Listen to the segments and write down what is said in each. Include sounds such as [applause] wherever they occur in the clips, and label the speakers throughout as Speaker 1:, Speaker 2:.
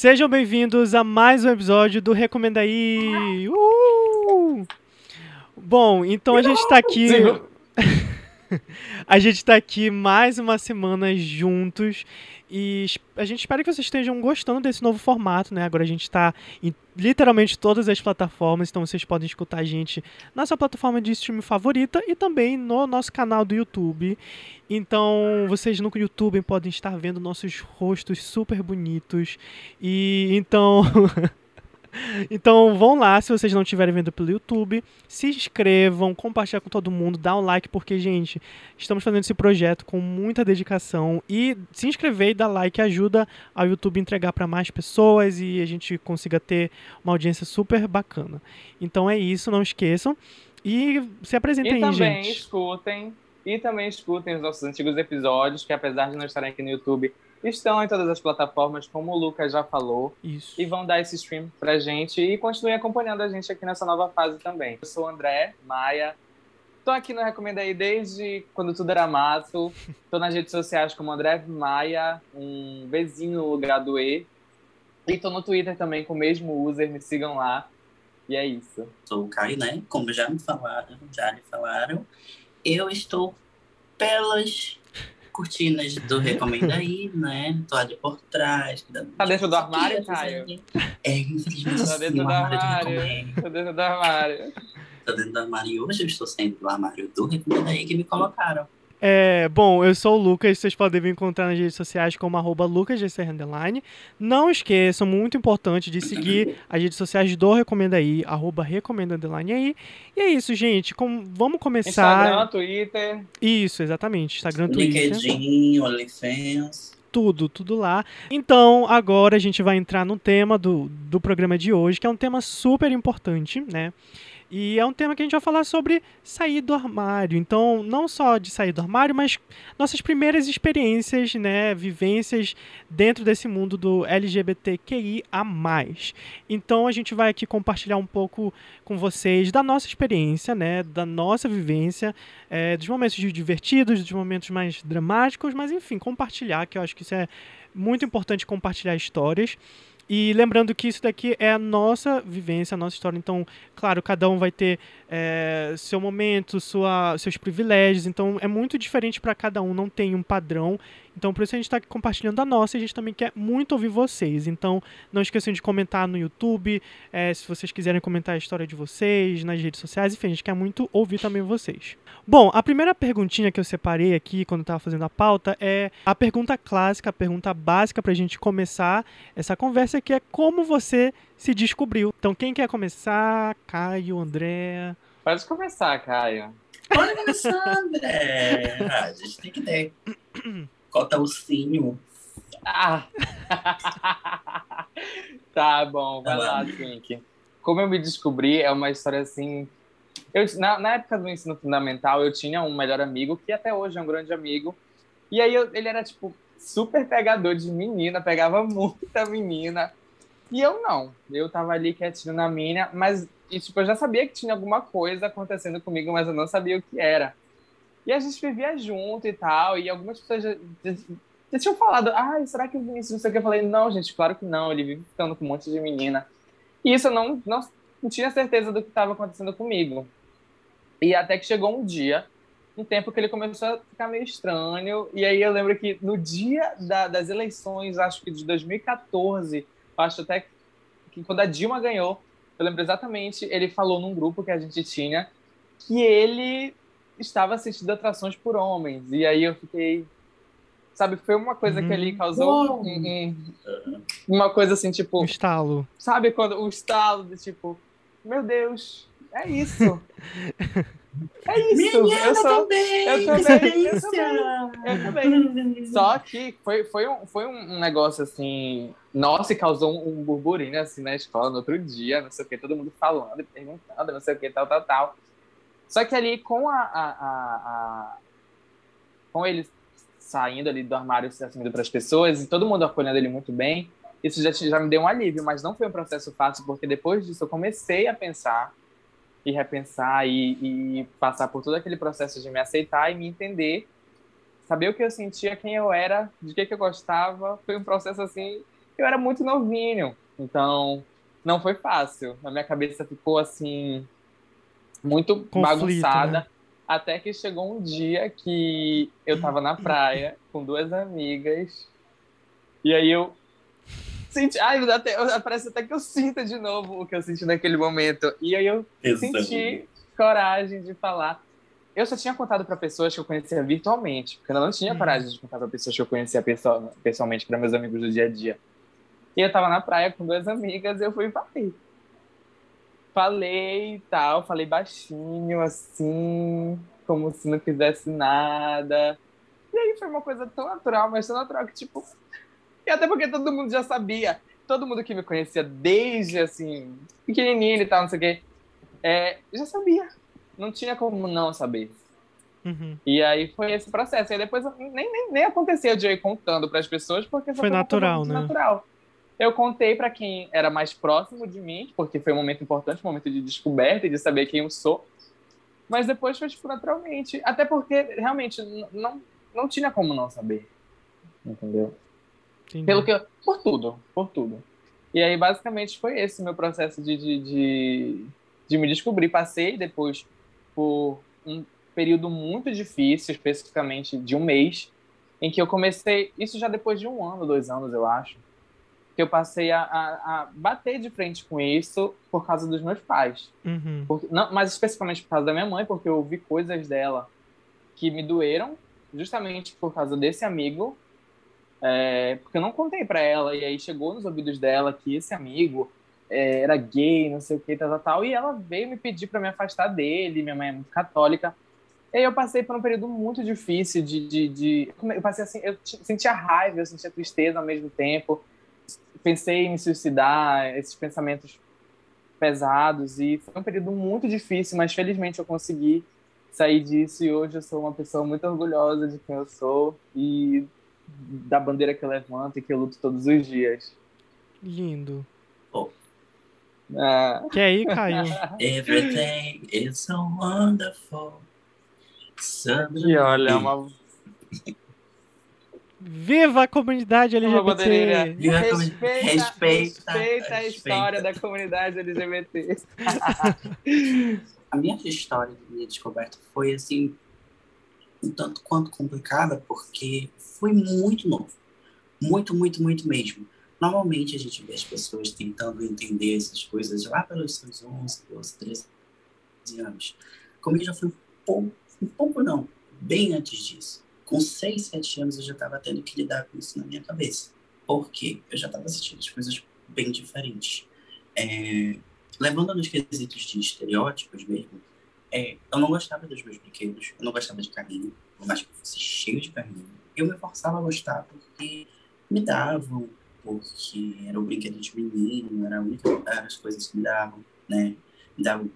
Speaker 1: Sejam bem-vindos a mais um episódio do Recomenda aí. Uh! Bom, então a gente tá aqui. [laughs] a gente tá aqui mais uma semana juntos e a gente espera que vocês estejam gostando desse novo formato, né? Agora a gente está em literalmente todas as plataformas, então vocês podem escutar a gente na sua plataforma de streaming favorita e também no nosso canal do YouTube. Então, vocês no YouTube podem estar vendo nossos rostos super bonitos. E então [laughs] Então vão lá, se vocês não estiverem vendo pelo YouTube, se inscrevam, compartilhem com todo mundo, dá um like, porque, gente, estamos fazendo esse projeto com muita dedicação. E se inscrever e dar like ajuda ao YouTube entregar para mais pessoas e a gente consiga ter uma audiência super bacana. Então é isso, não esqueçam. E se apresentem
Speaker 2: e
Speaker 1: aí, gente.
Speaker 2: Também escutem, e também escutem os nossos antigos episódios, que apesar de não estarem aqui no YouTube, estão em todas as plataformas, como o Lucas já falou.
Speaker 1: Isso.
Speaker 2: E vão dar esse stream pra gente e continuem acompanhando a gente aqui nessa nova fase também. Eu sou o André Maia. Tô aqui no Recomenda aí desde quando tudo era mato. Tô nas redes sociais como André Maia, um bezinho no lugar do E. E tô no Twitter também com o mesmo user, me sigam lá. E é isso.
Speaker 3: Sou o Caio, né? Como já me falaram, já lhe falaram. Eu estou pelas cortinas do Recomenda aí, né? Tô ali por trás.
Speaker 2: Tá dentro do armário, Caio?
Speaker 3: É, infelizmente
Speaker 2: Tá dentro do armário. Tá dentro do armário.
Speaker 3: Tô dentro do armário e hoje eu estou saindo do armário do Recomenda aí que me colocaram.
Speaker 1: É, bom, eu sou o Lucas, vocês podem me encontrar nas redes sociais como arroba lucasgcr Não esqueçam, muito importante, de seguir as redes sociais do Recomenda aí, arroba recomenda aí. E é isso, gente, com, vamos começar...
Speaker 2: Instagram, Twitter...
Speaker 1: Isso, exatamente, Instagram, Twitter...
Speaker 3: LinkedIn, OnlyFans
Speaker 1: tudo, tudo lá. Então, agora a gente vai entrar no tema do, do programa de hoje, que é um tema super importante, né? E é um tema que a gente vai falar sobre sair do armário. Então, não só de sair do armário, mas nossas primeiras experiências, né, vivências dentro desse mundo do LGBTQIA+. Então, a gente vai aqui compartilhar um pouco com vocês da nossa experiência, né, da nossa vivência, é, dos momentos divertidos, dos momentos mais dramáticos, mas enfim, compartilhar, que eu acho que isso é muito importante compartilhar histórias. E lembrando que isso daqui é a nossa vivência, a nossa história. Então, claro, cada um vai ter é, seu momento, sua, seus privilégios. Então, é muito diferente para cada um, não tem um padrão. Então, por isso a gente está compartilhando a nossa e a gente também quer muito ouvir vocês. Então, não esqueçam de comentar no YouTube, é, se vocês quiserem comentar a história de vocês, nas redes sociais, enfim, a gente quer muito ouvir também vocês. Bom, a primeira perguntinha que eu separei aqui quando estava fazendo a pauta é a pergunta clássica, a pergunta básica para a gente começar essa conversa, que é como você se descobriu. Então, quem quer começar? Caio, André?
Speaker 2: Pode começar, Caio.
Speaker 3: Pode começar, André. Ah, a gente tem que ter. Cota o sino.
Speaker 2: Ah. [laughs] tá bom, vai lá, Twink. Como eu me descobri, é uma história assim. Eu, na, na, época do ensino fundamental, eu tinha um melhor amigo, que até hoje é um grande amigo. E aí eu, ele era, tipo, super pegador de menina, pegava [laughs] muita menina. E eu não. Eu tava ali quietinho na minha, mas e, tipo, eu já sabia que tinha alguma coisa acontecendo comigo, mas eu não sabia o que era. E a gente vivia junto e tal, e algumas pessoas já, já, já tinham falado, ah, será que o Vinícius não sei o que? Eu falei, não, gente, claro que não, ele vive ficando com um monte de menina. E isso eu não, não, não tinha certeza do que estava acontecendo comigo. E até que chegou um dia, um tempo que ele começou a ficar meio estranho, e aí eu lembro que no dia da, das eleições, acho que de 2014, acho até que quando a Dilma ganhou, eu lembro exatamente, ele falou num grupo que a gente tinha que ele estava assistindo atrações por homens. E aí eu fiquei. Sabe, foi uma coisa que ele causou um, um, uma coisa assim, tipo.
Speaker 1: Um estalo.
Speaker 2: Sabe, quando um estalo de tipo, meu Deus, é isso. [laughs] É isso.
Speaker 3: Menina, eu, sou, também.
Speaker 2: eu também. Eu também. Eu também. Só que foi, foi, um, foi um negócio assim. Nossa, e causou um, burburinho assim na escola no outro dia, não sei o que, todo mundo falando e perguntando, não sei o que, tal, tal, tal. Só que ali com a, a, a, a com ele saindo ali do armário, se assumindo para as pessoas e todo mundo acolhendo ele muito bem, isso já, já me deu um alívio, mas não foi um processo fácil, porque depois disso eu comecei a pensar e repensar e, e passar por todo aquele processo de me aceitar e me entender, saber o que eu sentia, quem eu era, de que, que eu gostava. Foi um processo assim eu era muito novinho, então não foi fácil. A minha cabeça ficou assim muito Conflito, bagunçada. Né? Até que chegou um dia que eu tava na praia com duas amigas. E aí eu senti. Ai, até, parece até que eu sinto de novo o que eu senti naquele momento. E aí eu senti coragem de falar. Eu só tinha contado para pessoas que eu conhecia virtualmente, porque eu não tinha uhum. coragem de contar para pessoas que eu conhecia pessoalmente, para meus amigos do dia a dia. E eu tava na praia com duas amigas e eu fui e falei. Falei e tal, falei baixinho, assim, como se não quisesse nada. E aí foi uma coisa tão natural, mas tão natural que, tipo. E até porque todo mundo já sabia. Todo mundo que me conhecia desde, assim, pequenininho e tal, não sei o quê, é, já sabia. Não tinha como não saber.
Speaker 1: Uhum.
Speaker 2: E aí foi esse processo. E depois nem, nem, nem aconteceu de eu ir contando para as pessoas, porque
Speaker 1: foi natural, né?
Speaker 2: Natural. Eu contei para quem era mais próximo de mim, porque foi um momento importante, um momento de descoberta e de saber quem eu sou. Mas depois foi, tipo, naturalmente. Até porque, realmente, não, não tinha como não saber. Entendeu? Entendi. Pelo que eu, Por tudo, por tudo. E aí, basicamente, foi esse o meu processo de, de, de, de me descobrir. Passei depois por um período muito difícil, especificamente de um mês, em que eu comecei, isso já depois de um ano, dois anos, eu acho, que eu passei a, a, a, bater de frente com isso por causa dos meus pais.
Speaker 1: Uhum.
Speaker 2: Porque, não, mas especificamente por causa da minha mãe, porque eu ouvi coisas dela que me doeram, justamente por causa desse amigo. É, porque eu não contei para ela, e aí chegou nos ouvidos dela que esse amigo é, era gay, não sei o que, tal, tal, tal, e ela veio me pedir para me afastar dele. Minha mãe é muito católica. E aí eu passei por um período muito difícil de, de, de, eu passei assim, eu sentia raiva, eu sentia tristeza ao mesmo tempo pensei em me suicidar, esses pensamentos pesados e foi um período muito difícil, mas felizmente eu consegui sair disso e hoje eu sou uma pessoa muito orgulhosa de quem eu sou e da bandeira que eu levanto e que eu luto todos os dias.
Speaker 1: Lindo.
Speaker 3: Oh.
Speaker 2: Ah.
Speaker 1: Que aí, Caio? [laughs]
Speaker 3: Everything is so wonderful.
Speaker 2: E olha, uma
Speaker 1: Viva a comunidade LGBT!
Speaker 2: Viva a respeita, respeita, respeita a história da comunidade LGBT. [laughs]
Speaker 3: a minha história de minha descoberta foi assim um tanto quanto complicada porque foi muito novo. Muito, muito, muito mesmo. Normalmente a gente vê as pessoas tentando entender essas coisas lá pelos seus 11, 12, 13 anos. Comigo já foi um pouco, um pouco não, bem antes disso com 6, 7 anos eu já estava tendo que lidar com isso na minha cabeça. Por quê? Eu já estava assistindo as coisas bem diferentes. É, levando nos quesitos de estereótipos mesmo, é, eu não gostava dos meus brinquedos, eu não gostava de carrinho, por mais que fosse cheio de carrinho. Eu me forçava a gostar porque me davam, porque era o brinquedo de menino, era a única, as coisas que me davam, né? Me davam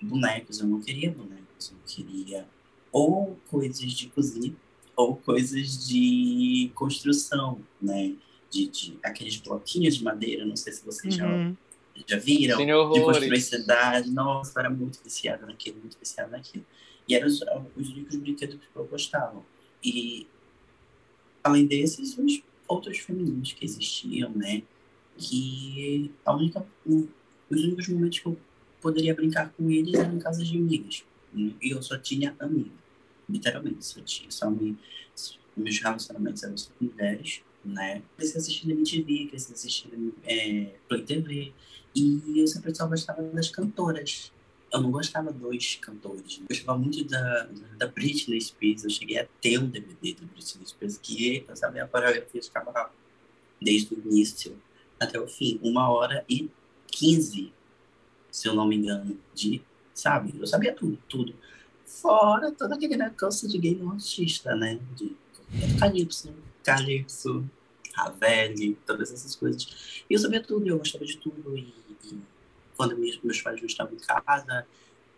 Speaker 3: bonecos, eu não queria bonecos, eu queria ou coisas de cozinha, ou coisas de construção, né? De, de aqueles bloquinhos de madeira, não sei se vocês uhum. já, já viram, de construir cidade. Nossa, era muito viciada naquilo, muito viciada naquilo. E eram os, os únicos brinquedos que eu gostava. E, além desses, os outros femininos que existiam, né? Que a única, os únicos momentos que eu poderia brincar com eles eram em casas de amigas. E eu só tinha amigas literalmente, só tinha, só me, meus relacionamentos eram só com mulheres, né? Cresci assistindo MTV, cresci assistindo é, Play TV, e eu sempre gostava das cantoras. Eu não gostava dos cantores. Eu gostava muito da, da Britney Spears. Eu cheguei a ter um DVD da Britney Spears que eu sabia a coreografia de cavalo desde o início até o fim. Uma hora e quinze, se eu não me engano, de, sabe? Eu sabia tudo, tudo. Fora todo aquele negócio de game artista, né? De Calypso, Calypso, Ravel, todas essas coisas. E eu sabia tudo, eu gostava de tudo. E, e quando meus, meus pais não estavam em casa,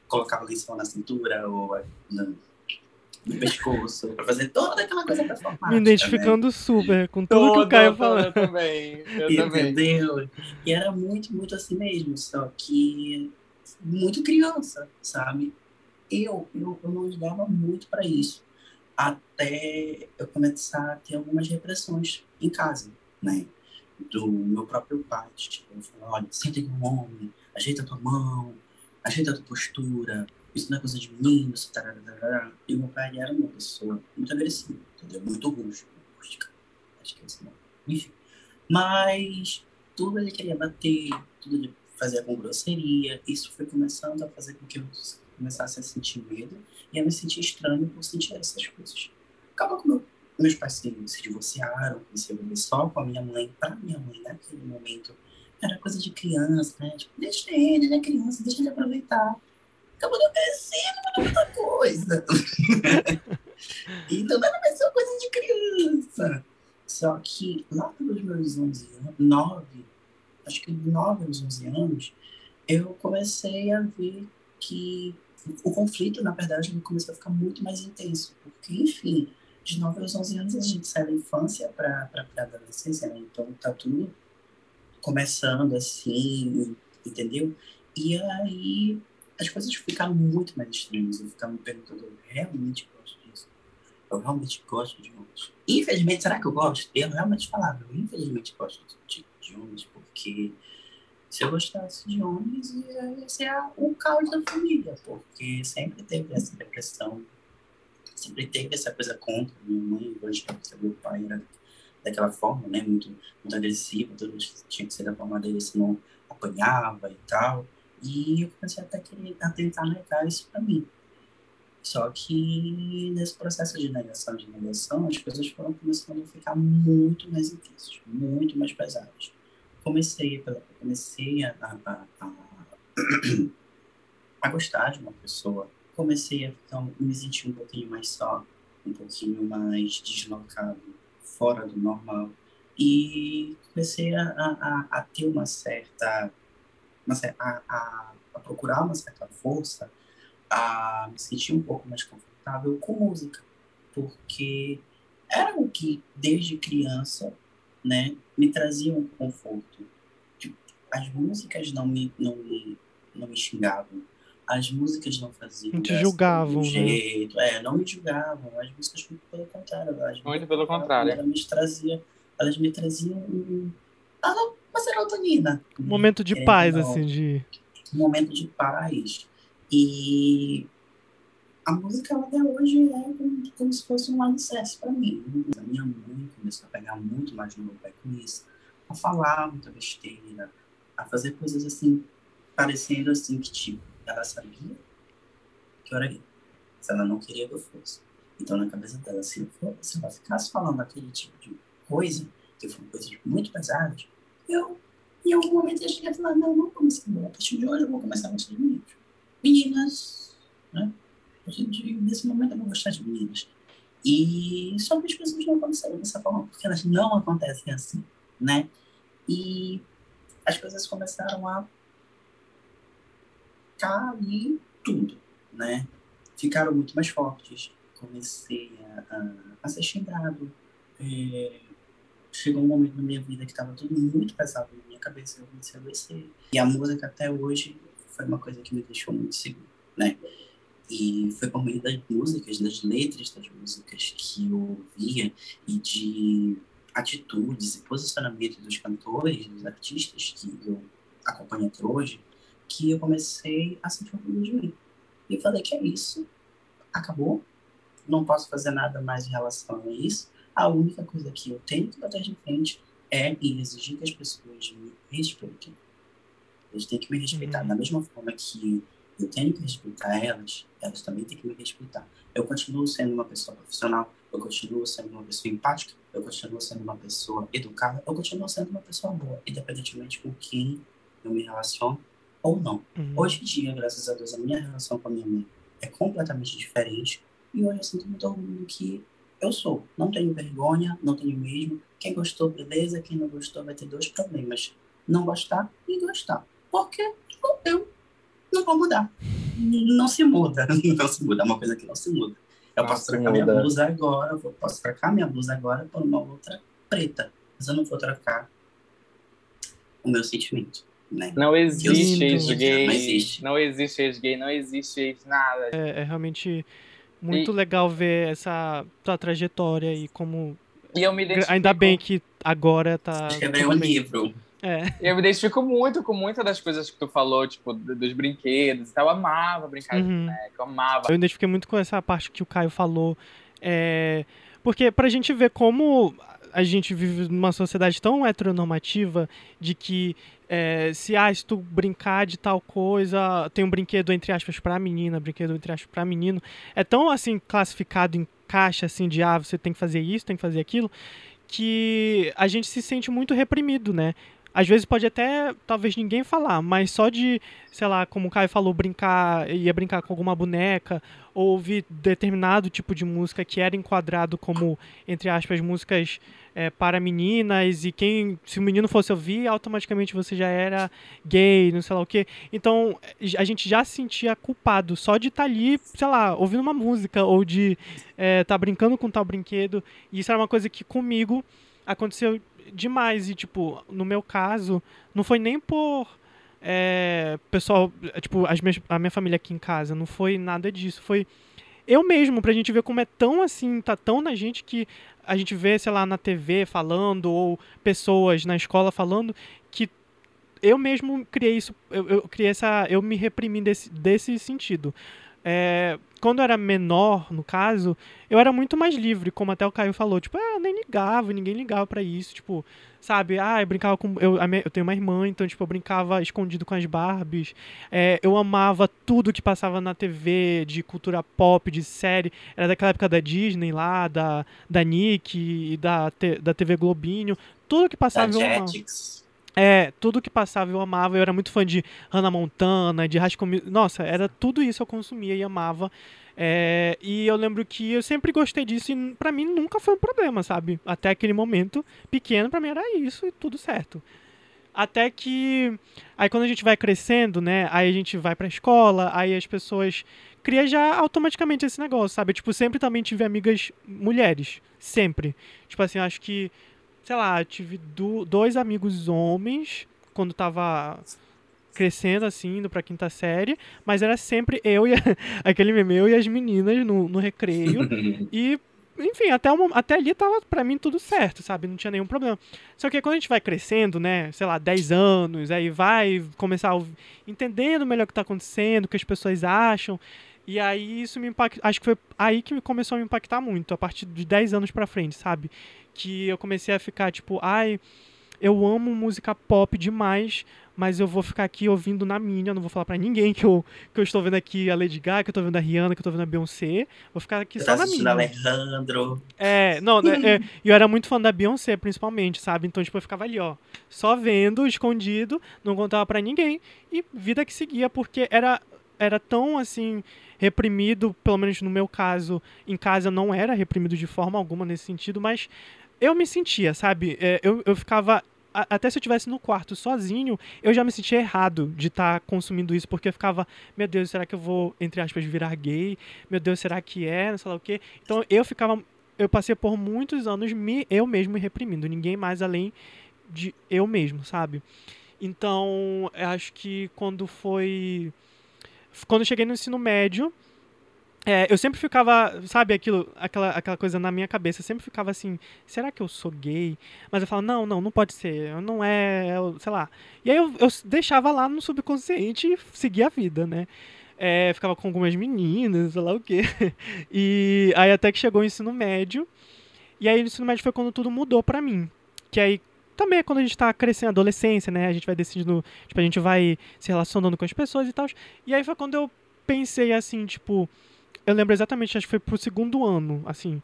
Speaker 3: colocava lençol na cintura ou no, no pescoço, para fazer toda aquela coisa performática.
Speaker 1: Me identificando
Speaker 3: né?
Speaker 1: super com tudo que o Caio falou.
Speaker 2: Eu também, eu
Speaker 3: Entendeu?
Speaker 2: também.
Speaker 3: E era muito, muito assim mesmo, só que muito criança, sabe? eu, eu, eu não ligava muito para isso, até eu começar a ter algumas repressões em casa, né? do meu próprio pai. Tipo, ele falou, olha, senta com um homem, ajeita a tua mão, ajeita a tua postura, isso não é coisa de menino, tarará, tarará. E o meu pai era uma pessoa muito agressiva, entendeu? Muito rústica, rústica. Acho que é nome. Enfim. Mas tudo ele queria bater, tudo ele fazia com grosseria. Isso foi começando a fazer com que eu começasse a sentir medo e a me sentir estranho por sentir essas coisas. Acabou com meu, meus pais se, se divorciaram, viver só com a minha mãe, para minha mãe naquele momento. Era coisa de criança, né? Tipo, deixa ele, ele é criança, deixa ele aproveitar. Acabou de crescendo, muita coisa. [laughs] então não era mais só coisa de criança. Só que lá pelos meus 11 anos, 9, acho que 9 aos 11 anos, eu comecei a ver que o conflito, na verdade, começou a ficar muito mais intenso. Porque, enfim, de 9 aos 11 anos a gente sai da infância para a adolescência, né? Então tá tudo começando assim, entendeu? E aí as coisas ficaram muito mais estranhas. Eu ficava me perguntando, eu realmente gosto disso? Eu realmente gosto de homens? Infelizmente, será que eu gosto? Eu realmente falava, eu infelizmente gosto de, de homens, porque se eu gostasse de homens, ia ser o caos da família, porque sempre teve essa depressão, sempre teve essa coisa contra minha mãe, evangélica, meu pai era daquela forma, né, muito, muito agressivo, tudo tinha que ser da forma dele, senão apanhava e tal. E eu comecei até querer, a tentar negar isso para mim. Só que nesse processo de negação, de negação, as coisas foram começando a ficar muito mais intensas, muito mais pesadas. Comecei, comecei a, a, a, a gostar de uma pessoa, comecei a ficar, me sentir um pouquinho mais só, um pouquinho mais deslocado, fora do normal. E comecei a, a, a ter uma certa uma, a, a, a procurar uma certa força, a me sentir um pouco mais confortável com música, porque era o que desde criança, né, me trazia um conforto. Tipo, as músicas não me não me não me xingavam, as músicas não faziam.
Speaker 1: Não te julgavam,
Speaker 3: né? jeito. né? É, não me julgavam. As músicas, pelo contrário. As
Speaker 2: Muito pelo contrário.
Speaker 3: Elas me traziam, elas me traziam um, uma serotonina.
Speaker 1: Um momento de é, paz, não, assim, de.
Speaker 3: Um momento de paz. E a música até hoje é como, como se fosse um alicerce para mim. A minha mãe começou a pegar muito mais no meu pé com isso, a falar muita besteira, a fazer coisas assim, parecendo assim que, tipo, ela sabia que eu era gay, mas ela não queria que eu fosse. Então, na cabeça dela, se, eu for, se ela ficasse falando aquele tipo de coisa, que foram coisas muito pesadas, eu, em algum momento, eu cheguei a falar, não, não vou começar a partir de hoje eu vou começar a gostar de meninos. Meninas, né? Gente, nesse momento eu vou gostar de meninas. E só que as coisas não aconteceram dessa forma, porque elas não acontecem assim, né? E as coisas começaram a cair tudo, né? Ficaram muito mais fortes. Comecei a, a, a ser xingado. É, chegou um momento na minha vida que estava tudo muito pesado na minha cabeça, eu comecei a adoecer. E a música até hoje foi uma coisa que me deixou muito seguro, né? E foi por meio das músicas, das letras das músicas que eu ouvia e de atitudes e posicionamento dos cantores, dos artistas que eu acompanho até hoje, que eu comecei a sentir orgulho de mim. E falei que é isso, acabou, não posso fazer nada mais em relação a isso, a única coisa que eu tenho que bater de frente é exigir que as pessoas me respeitem. Eles têm que me respeitar. Uhum. Da mesma forma que eu tenho que respeitar elas, elas também têm que me respeitar. Eu continuo sendo uma pessoa profissional, eu continuo sendo uma pessoa empática, eu continuo sendo uma pessoa educada, eu continuo sendo uma pessoa boa, independentemente com quem eu me relaciono ou não. Uhum. Hoje em dia, graças a Deus, a minha relação com a minha mãe é completamente diferente e hoje eu sinto muito orgulho que eu sou. Não tenho vergonha, não tenho mesmo. Quem gostou, beleza. Quem não gostou vai ter dois problemas. Não gostar e gostar. Porque eu não vou mudar. Não se muda. [laughs] Não se muda. É uma coisa que não se muda. Eu posso trocar minha blusa agora, eu posso trocar minha blusa agora por uma outra preta. Mas eu não vou trocar o meu sentimento. Né?
Speaker 2: Não existe ex-gay. Não existe. Não existe ex-gay, não existe ex-nada.
Speaker 1: É, é realmente muito Sim. legal ver essa tua trajetória e como
Speaker 2: E eu me identifico...
Speaker 1: Ainda bem que agora tá.
Speaker 3: Escrever um livro.
Speaker 1: É.
Speaker 2: Eu me identifico muito com muitas das coisas que tu falou, tipo, dos brinquedos e tal. Eu amava brincar de
Speaker 1: Uhum.
Speaker 2: boneca, eu amava.
Speaker 1: Eu identifiquei muito com essa parte que o Caio falou. É, porque pra gente ver como a gente vive numa sociedade tão heteronormativa de que é, se, ah, se tu brincar de tal coisa, tem um brinquedo entre aspas pra menina, brinquedo entre aspas pra menino, é tão assim classificado em caixa assim de ah, você tem que fazer isso, tem que fazer aquilo, que a gente se sente muito reprimido, né? Às vezes pode até, talvez ninguém falar, mas só de, sei lá, como o Caio falou, brincar, ia brincar com alguma boneca, ou ouvir determinado tipo de música que era enquadrado como, entre aspas, músicas é, para meninas, e quem, se o menino fosse ouvir, automaticamente você já era gay, não sei lá o quê. Então, a gente já se sentia culpado só de estar ali, sei lá, ouvindo uma música, ou de estar brincando com tal brinquedo. E isso era uma coisa que comigo aconteceu demais. E, tipo, no meu caso, não foi nem por. É, pessoal, tipo, as minhas, a minha família aqui em casa, não foi nada disso. Foi eu mesmo, pra gente ver como é tão assim, tá tão na gente que a gente vê, sei lá, na TV falando, ou pessoas na escola falando, que eu mesmo criei isso, eu, eu criei essa. Eu me reprimi desse, desse sentido. É, quando eu era menor, no caso, eu era muito mais livre, como até o Caio falou. Tipo, ah, eu nem ligava, ninguém ligava pra isso. Tipo, sabe? Ah, eu brincava com. Eu, eu tenho uma irmã, então, tipo, eu brincava escondido com as Barbies. É, eu amava tudo que passava na TV, de cultura pop, de série. Era daquela época da Disney lá, da, da Nick e da, da TV Globinho. Tudo que
Speaker 3: Da
Speaker 1: passava eu amava. É, tudo que passava eu amava. Eu era muito fã de Hannah Montana, de Mu- Nossa, era tudo isso eu consumia e amava. É, e eu lembro que eu sempre gostei disso e pra mim nunca foi um problema, sabe? Até aquele momento pequeno, pra mim era isso e tudo certo. Até que aí quando a gente vai crescendo, né? Aí a gente vai pra escola, aí as pessoas cria já automaticamente esse negócio, sabe? Tipo, sempre também tive amigas mulheres, sempre. Tipo assim, eu acho que sei lá, tive do- dois amigos homens quando tava crescendo, assim, indo pra quinta série, mas era sempre eu e a- [laughs] aquele meme, eu e as meninas no, no recreio. [laughs] E, enfim, até, mom- até ali tava pra mim tudo certo, sabe? Não tinha nenhum problema. Só que quando a gente vai crescendo, né, sei lá, 10 anos, aí vai começar a entendendo melhor o que tá acontecendo, o que as pessoas acham. E aí isso me impactou. Acho que foi aí que começou a me impactar muito, a partir de 10 anos pra frente, sabe? Que eu comecei a ficar tipo, ai, eu amo música pop demais, mas eu vou ficar aqui ouvindo na minha, eu não vou falar pra ninguém que eu, que eu estou vendo aqui a Lady Gaga, que eu tô vendo a Rihanna, que eu tô vendo a Beyoncé. Vou ficar aqui
Speaker 3: Você
Speaker 1: só na minha.
Speaker 3: Alejandro.
Speaker 1: É, não, né, é, e eu era muito fã da Beyoncé, principalmente, sabe? Então, tipo, eu ficava ali, ó, só vendo, escondido, não contava pra ninguém, e vida que seguia, porque era, era tão, assim, reprimido, pelo menos no meu caso, em casa não era reprimido de forma alguma nesse sentido, mas eu me sentia, sabe? É, eu, eu ficava. Até se eu estivesse no quarto sozinho, eu já me sentia errado de estar consumindo isso, porque eu ficava, meu Deus, será que eu vou, entre aspas, virar gay? Meu Deus, será que é? Não sei lá o quê. Então eu ficava. Eu passei por muitos anos me, eu mesmo me reprimindo, ninguém mais além de eu mesmo, sabe? Então, acho que quando foi. Quando eu cheguei no ensino médio, é, eu sempre ficava, sabe, aquilo, aquela, aquela coisa na minha cabeça, eu sempre ficava assim, será que eu sou gay? Mas eu falava, não, não, não pode ser, não é, eu- sei lá. E aí eu, eu deixava lá no subconsciente e seguia a vida, né? É, ficava com algumas meninas, sei lá o quê. [laughs] E aí até que chegou o ensino médio, e aí o ensino médio foi quando tudo mudou pra mim. Que aí também é quando a gente tá crescendo, adolescência, né? A gente vai decidindo, tipo, a gente vai se relacionando com as pessoas e tal. E aí foi quando eu pensei assim, tipo, eu lembro exatamente, acho que foi pro segundo ano, assim,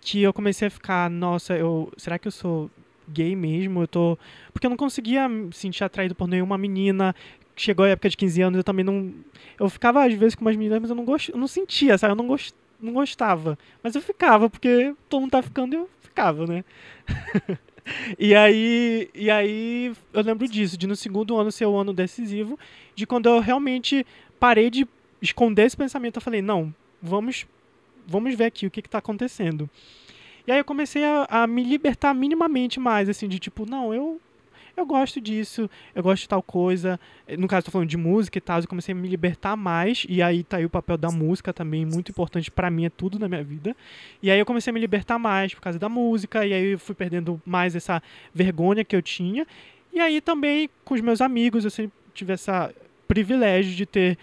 Speaker 1: que eu comecei a ficar, nossa, eu, será que eu sou gay mesmo? Eu tô, porque eu não conseguia me sentir atraído por nenhuma menina. Chegou a época de 15 anos, eu também não, eu ficava às vezes com umas meninas, mas eu não gost, eu não sentia, sabe? Eu não gost, não gostava, mas eu ficava porque todo mundo tá ficando e eu ficava, né? [laughs] E aí, e aí eu lembro disso, de no segundo ano ser o ano decisivo, de quando eu realmente parei de esconder esse pensamento, eu falei, não, vamos vamos ver aqui o que está acontecendo. E aí eu comecei a, a me libertar minimamente mais, assim, de tipo, não, eu eu gosto disso, eu gosto de tal coisa. No caso, tô falando de música e tal, eu comecei a me libertar mais, e aí tá aí o papel da música também, muito importante para mim, é tudo na minha vida. E aí eu comecei a me libertar mais por causa da música, e aí eu fui perdendo mais essa vergonha que eu tinha. E aí também com os meus amigos, eu sempre tive esse privilégio de ter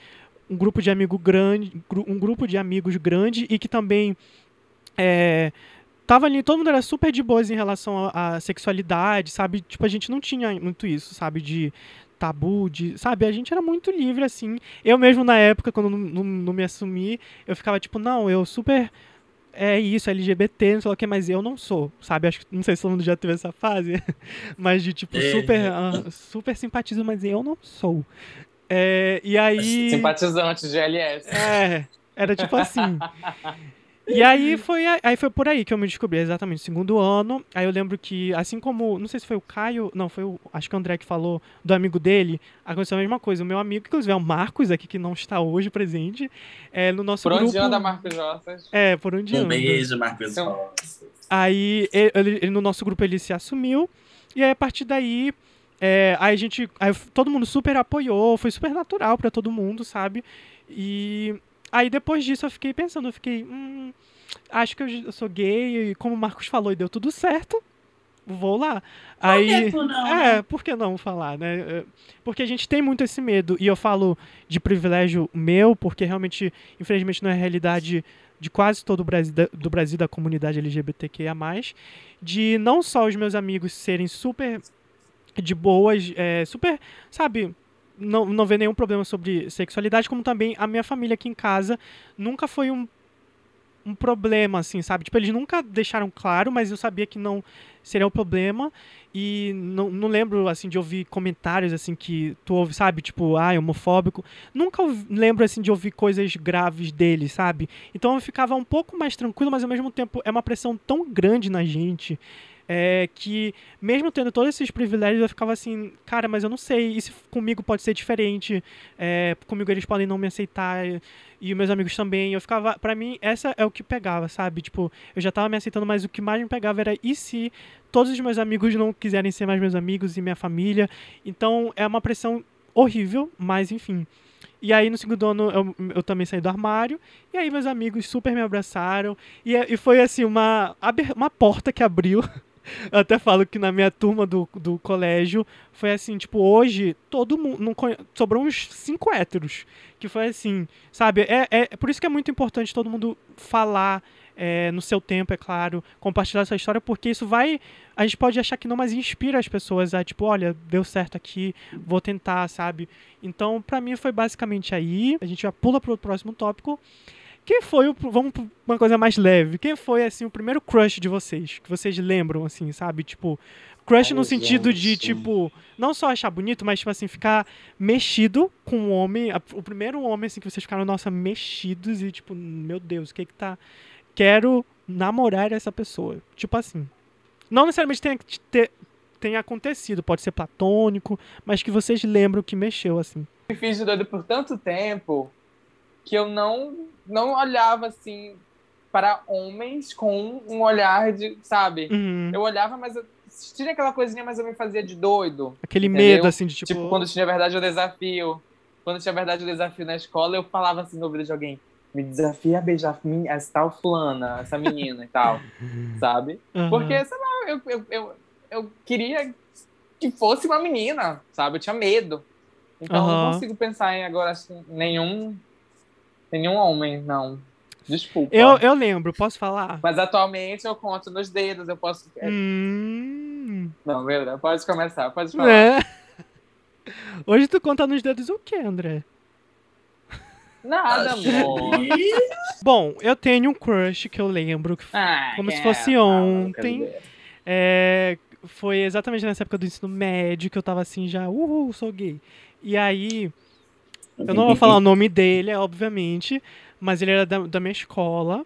Speaker 1: um grupo de amigo grande, um grupo de amigos grande e que também é, tava ali, todo mundo era super de boas em relação à sexualidade, sabe? Tipo, a gente não tinha muito isso, sabe? De tabu, de, sabe? A gente era muito livre, assim. Eu mesmo, na época, quando não, não, não me assumi, eu ficava tipo, não, eu super é isso, LGBT, não sei o que, mas eu não sou, sabe? Acho que não sei se todo mundo já teve essa fase, [laughs] mas de tipo, é. super, uh, super simpatizo, mas eu não sou. É, e aí.
Speaker 2: Simpatizantes de LS.
Speaker 1: É, era tipo assim. [laughs] E aí foi, aí foi por aí que eu me descobri, exatamente, segundo ano. Aí eu lembro que, assim como, não sei se foi o Caio, não, foi o, acho que o André que falou do amigo dele, aconteceu a mesma coisa. O meu amigo, inclusive é o Marcos aqui, que não está hoje presente, é, no nosso
Speaker 2: por
Speaker 1: grupo...
Speaker 2: Por onde anda Marcos Roças?
Speaker 1: É, por onde
Speaker 3: um
Speaker 1: anda.
Speaker 3: Um beijo, Marcos Roças.
Speaker 1: Aí, ele, ele, no nosso grupo, ele se assumiu, e aí a partir daí... É, aí a gente. Aí todo mundo super apoiou, foi super natural para todo mundo, sabe? E aí depois disso eu fiquei pensando, eu fiquei. Hum, acho que eu sou gay e como o Marcos falou e deu tudo certo, vou lá. Aí,
Speaker 3: por não,
Speaker 1: é,
Speaker 3: né?
Speaker 1: por que não falar, né? É, porque a gente tem muito esse medo, e eu falo de privilégio meu, porque realmente, infelizmente, não é a realidade de quase todo o Brasil, do Brasil, da comunidade LGBTQIA+, de não só os meus amigos serem super de boas, é, super, sabe, não, não ver nenhum problema sobre sexualidade, como também a minha família aqui em casa nunca foi um um problema, assim, sabe? Tipo, eles nunca deixaram claro, mas eu sabia que não seria um problema. E não, não lembro, assim, de ouvir comentários, assim, que tu ouve, sabe? Tipo, ai, homofóbico. Nunca lembro, assim, de ouvir coisas graves deles, sabe? Então eu ficava um pouco mais tranquilo, mas ao mesmo tempo é uma pressão tão grande na gente é, que mesmo tendo todos esses privilégios, eu ficava assim, cara, mas eu não sei, se comigo pode ser diferente, é, comigo eles podem não me aceitar, e, meus amigos também, eu ficava, para mim, essa é o que pegava, sabe, tipo, eu já tava me aceitando, mas o que mais me pegava era, e se todos os meus amigos não quiserem ser mais meus amigos e minha família, então é uma pressão horrível, mas enfim... E aí, no segundo ano, eu, eu, também saí do armário. E aí, meus amigos super me abraçaram. E, e foi, assim, uma, uma porta que abriu [laughs] Eu até falo que na minha turma do, do colégio foi assim, tipo, hoje todo mundo. Não conhe... Sobrou uns cinco héteros. Que foi assim, sabe? É, é, é por isso que é muito importante todo mundo falar é, no seu tempo, é claro, compartilhar essa história, porque isso vai. A gente pode achar que não, mas inspira as pessoas a, tipo, olha, deu certo aqui, vou tentar, sabe? Então, para mim foi basicamente aí. A gente já pula pro próximo tópico. Quem foi o. Vamos pra uma coisa mais leve. Quem foi, assim, o primeiro crush de vocês? Que vocês lembram, assim, sabe? Tipo, crush no sentido de, tipo, não só achar bonito, mas, tipo assim, ficar mexido com um homem. O primeiro homem, assim, que vocês ficaram, nossa, mexidos e, tipo, meu Deus, o que que tá. Quero namorar essa pessoa. Tipo assim. Não necessariamente tem que ter. Tenha acontecido, pode ser platônico, mas que vocês lembram que mexeu, assim.
Speaker 2: Me fiz de doido por tanto tempo que eu não não olhava assim para homens com um olhar de, sabe?
Speaker 1: Uhum.
Speaker 2: Eu olhava, mas eu tinha aquela coisinha, mas eu me fazia de doido.
Speaker 1: Aquele entendeu? medo, assim, de tipo.
Speaker 2: Tipo, quando tinha verdade o desafio. Quando tinha verdade o desafio na escola, eu falava assim no ouvido de alguém: me desafia a beijar essa tal fulana, essa menina e tal. [laughs] sabe?
Speaker 1: Uhum.
Speaker 2: Porque, sei lá, eu, eu, eu, eu, queria que fosse uma menina, sabe? Eu tinha medo. Então, uhum. não consigo pensar em agora assim, nenhum Nenhum homem, não. Desculpa.
Speaker 1: Eu, eu lembro, posso falar?
Speaker 2: Mas atualmente eu conto nos dedos, eu posso.
Speaker 1: É. Hum...
Speaker 2: Não, verdade. Pode começar, pode falar.
Speaker 1: É. [laughs] Hoje tu conta nos dedos o que, André?
Speaker 2: Nada, [laughs] amor.
Speaker 1: Bom, eu tenho um crush que eu lembro,
Speaker 2: ah,
Speaker 1: como se fosse ontem. É, foi exatamente nessa época do ensino médio que eu tava assim já, uhul, sou gay. E aí, eu não vou falar o nome dele, é, obviamente, mas ele era da, da minha escola.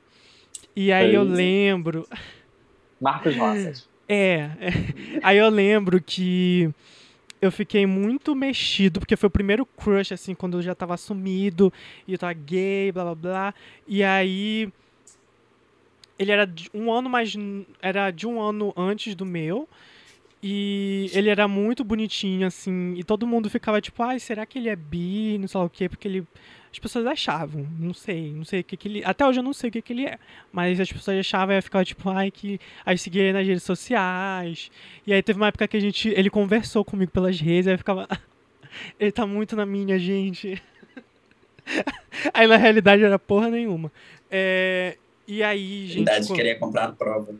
Speaker 1: E aí eu lembro. [laughs]
Speaker 2: Marcos Rossas.
Speaker 1: É, é. Aí eu lembro que eu fiquei muito mexido, porque foi o primeiro crush, assim, quando eu já tava assumido, e eu tava gay, blá blá blá. E aí. Ele era de um ano mais. Era de um ano antes do meu. E ele era muito bonitinho, assim, e todo mundo ficava tipo, ai, será que ele é bi? Não sei lá o quê, porque ele. As pessoas achavam, não sei, não sei o que, que ele. Até hoje eu não sei o que, que ele é. Mas as pessoas achavam e ficava tipo, ai, que. Aí eu seguia ele nas redes sociais. E aí teve uma época que a gente. Ele conversou comigo pelas redes, aí eu ficava. [laughs] ele tá muito na minha, gente. [laughs] aí na realidade era porra nenhuma. É, e aí, gente.
Speaker 3: Verdade, quando... queria comprar a prova.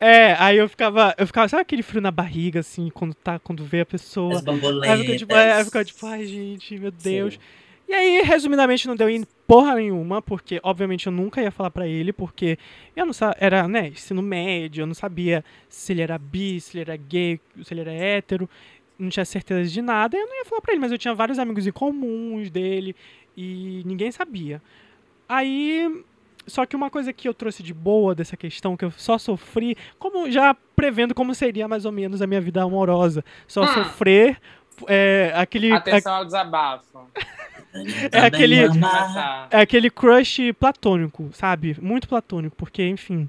Speaker 1: É, aí eu ficava, eu ficava, sabe aquele frio na barriga, assim, quando tá, quando vê a pessoa.
Speaker 3: As bamboletas.
Speaker 1: Aí eu ficava, tipo, aí eu ficava, tipo, ai, gente, meu Deus. Sim. E aí, resumidamente, não deu em porra nenhuma, porque, obviamente, eu nunca ia falar para ele, porque eu não sabia, era, né, ensino médio, eu não sabia se ele era bi, se ele era gay, se ele era hétero, não tinha certeza de nada, eu não ia falar pra ele, mas eu tinha vários amigos em comuns dele, e ninguém sabia. Aí, só que uma coisa que eu trouxe de boa dessa questão, que eu só sofri, como já prevendo como seria mais ou menos a minha vida amorosa. Só hum. sofrer é, aquele.
Speaker 2: Atenção ao desabafo. [laughs]
Speaker 1: é aquele. É aquele crush platônico, sabe? Muito platônico, porque, enfim.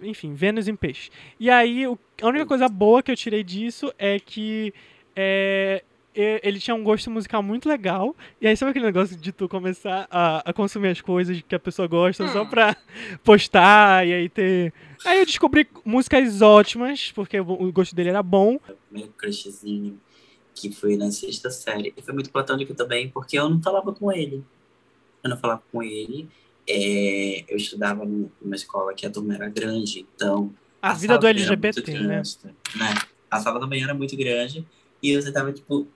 Speaker 1: Enfim, Vênus em peixe. E aí, a única coisa boa que eu tirei disso é que é, ele tinha um gosto musical muito legal. E aí, sabe aquele negócio de tu começar a, a consumir as coisas que a pessoa gosta hum. só pra postar e aí ter. Aí eu descobri músicas ótimas, porque o gosto dele era bom.
Speaker 3: Meu crushzinho, que foi na sexta série. E foi muito platônico também, porque eu não falava com ele. Eu não falava com ele. É, eu estudava numa escola que a turma era grande, então.
Speaker 1: A, a vida do LGBT, né?
Speaker 3: grande, né? A sala da manhã era muito grande. E você tava, tipo,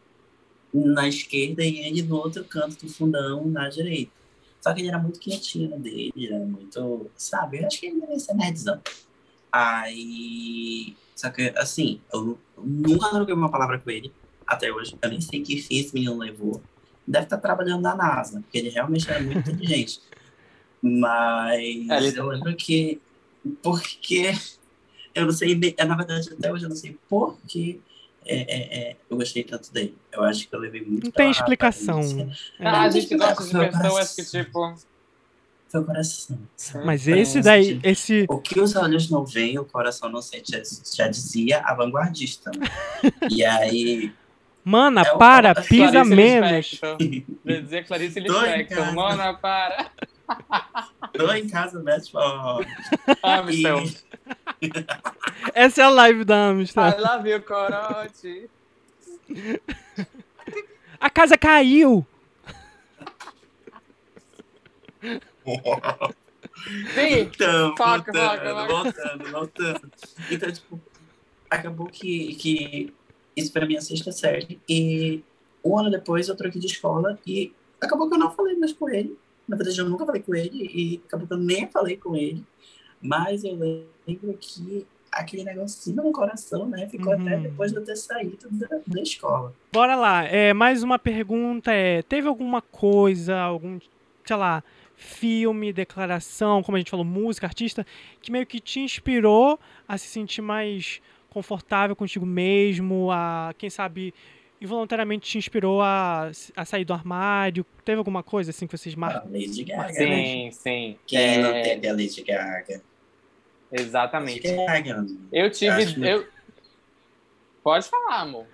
Speaker 3: na esquerda e ele no outro canto do fundão, na direita. Só que ele era muito quietinho dele, era muito, sabe? Eu acho que ele devia ser nerdzão. Aí, só que, assim, eu nunca troquei uma palavra com ele, até hoje. Eu nem sei que fim esse menino levou. Deve estar trabalhando na NASA, porque ele realmente era muito inteligente. [laughs] Mas é, eu lembro que, porque, eu não sei, na verdade, até hoje eu não sei por que é, é, é, eu gostei tanto dele. Eu acho que eu levei muito.
Speaker 1: Não tem explicação.
Speaker 2: Ah, a gente gosta de pessoas que, tipo.
Speaker 3: Foi o coração.
Speaker 1: Mas esse daí, esse...
Speaker 3: O que os olhos não veem, o coração não sente, já, já dizia a vanguardista. [laughs] e aí...
Speaker 1: Mana, é para, pisa Clarice menos.
Speaker 2: Quer dizer Clarice Lispector. Mana, para.
Speaker 3: Tô em casa, Beth
Speaker 2: Ah, meu Deus. [laughs]
Speaker 1: Essa é a live da Amistad.
Speaker 2: I love you, corote.
Speaker 1: A casa caiu.
Speaker 2: Sim.
Speaker 3: Então, foca, voltando, foca, voltando, voltando. Então, tipo, acabou que, que isso pra mim é sexta série. E um ano depois eu troquei de escola e acabou que eu não falei mais com ele. Na verdade, eu nunca falei com ele e acabou que eu nem falei com ele. Mas eu lembro que aquele negocinho no coração, né? Ficou uhum. até depois de eu ter saído da, da escola.
Speaker 1: Bora lá. É, mais uma pergunta é, teve alguma coisa, algum, sei lá, filme, declaração, como a gente falou, música, artista, que meio que te inspirou a se sentir mais confortável contigo mesmo, a, quem sabe, involuntariamente te inspirou a, a sair do armário? Teve alguma coisa assim que vocês marcam?
Speaker 3: Lady Gaga.
Speaker 2: Sim, sim.
Speaker 3: Quem é... não teve a Lady Gaga?
Speaker 2: Exatamente.
Speaker 3: Lady Gaga.
Speaker 2: Eu tive. Eu... Pode falar, amor.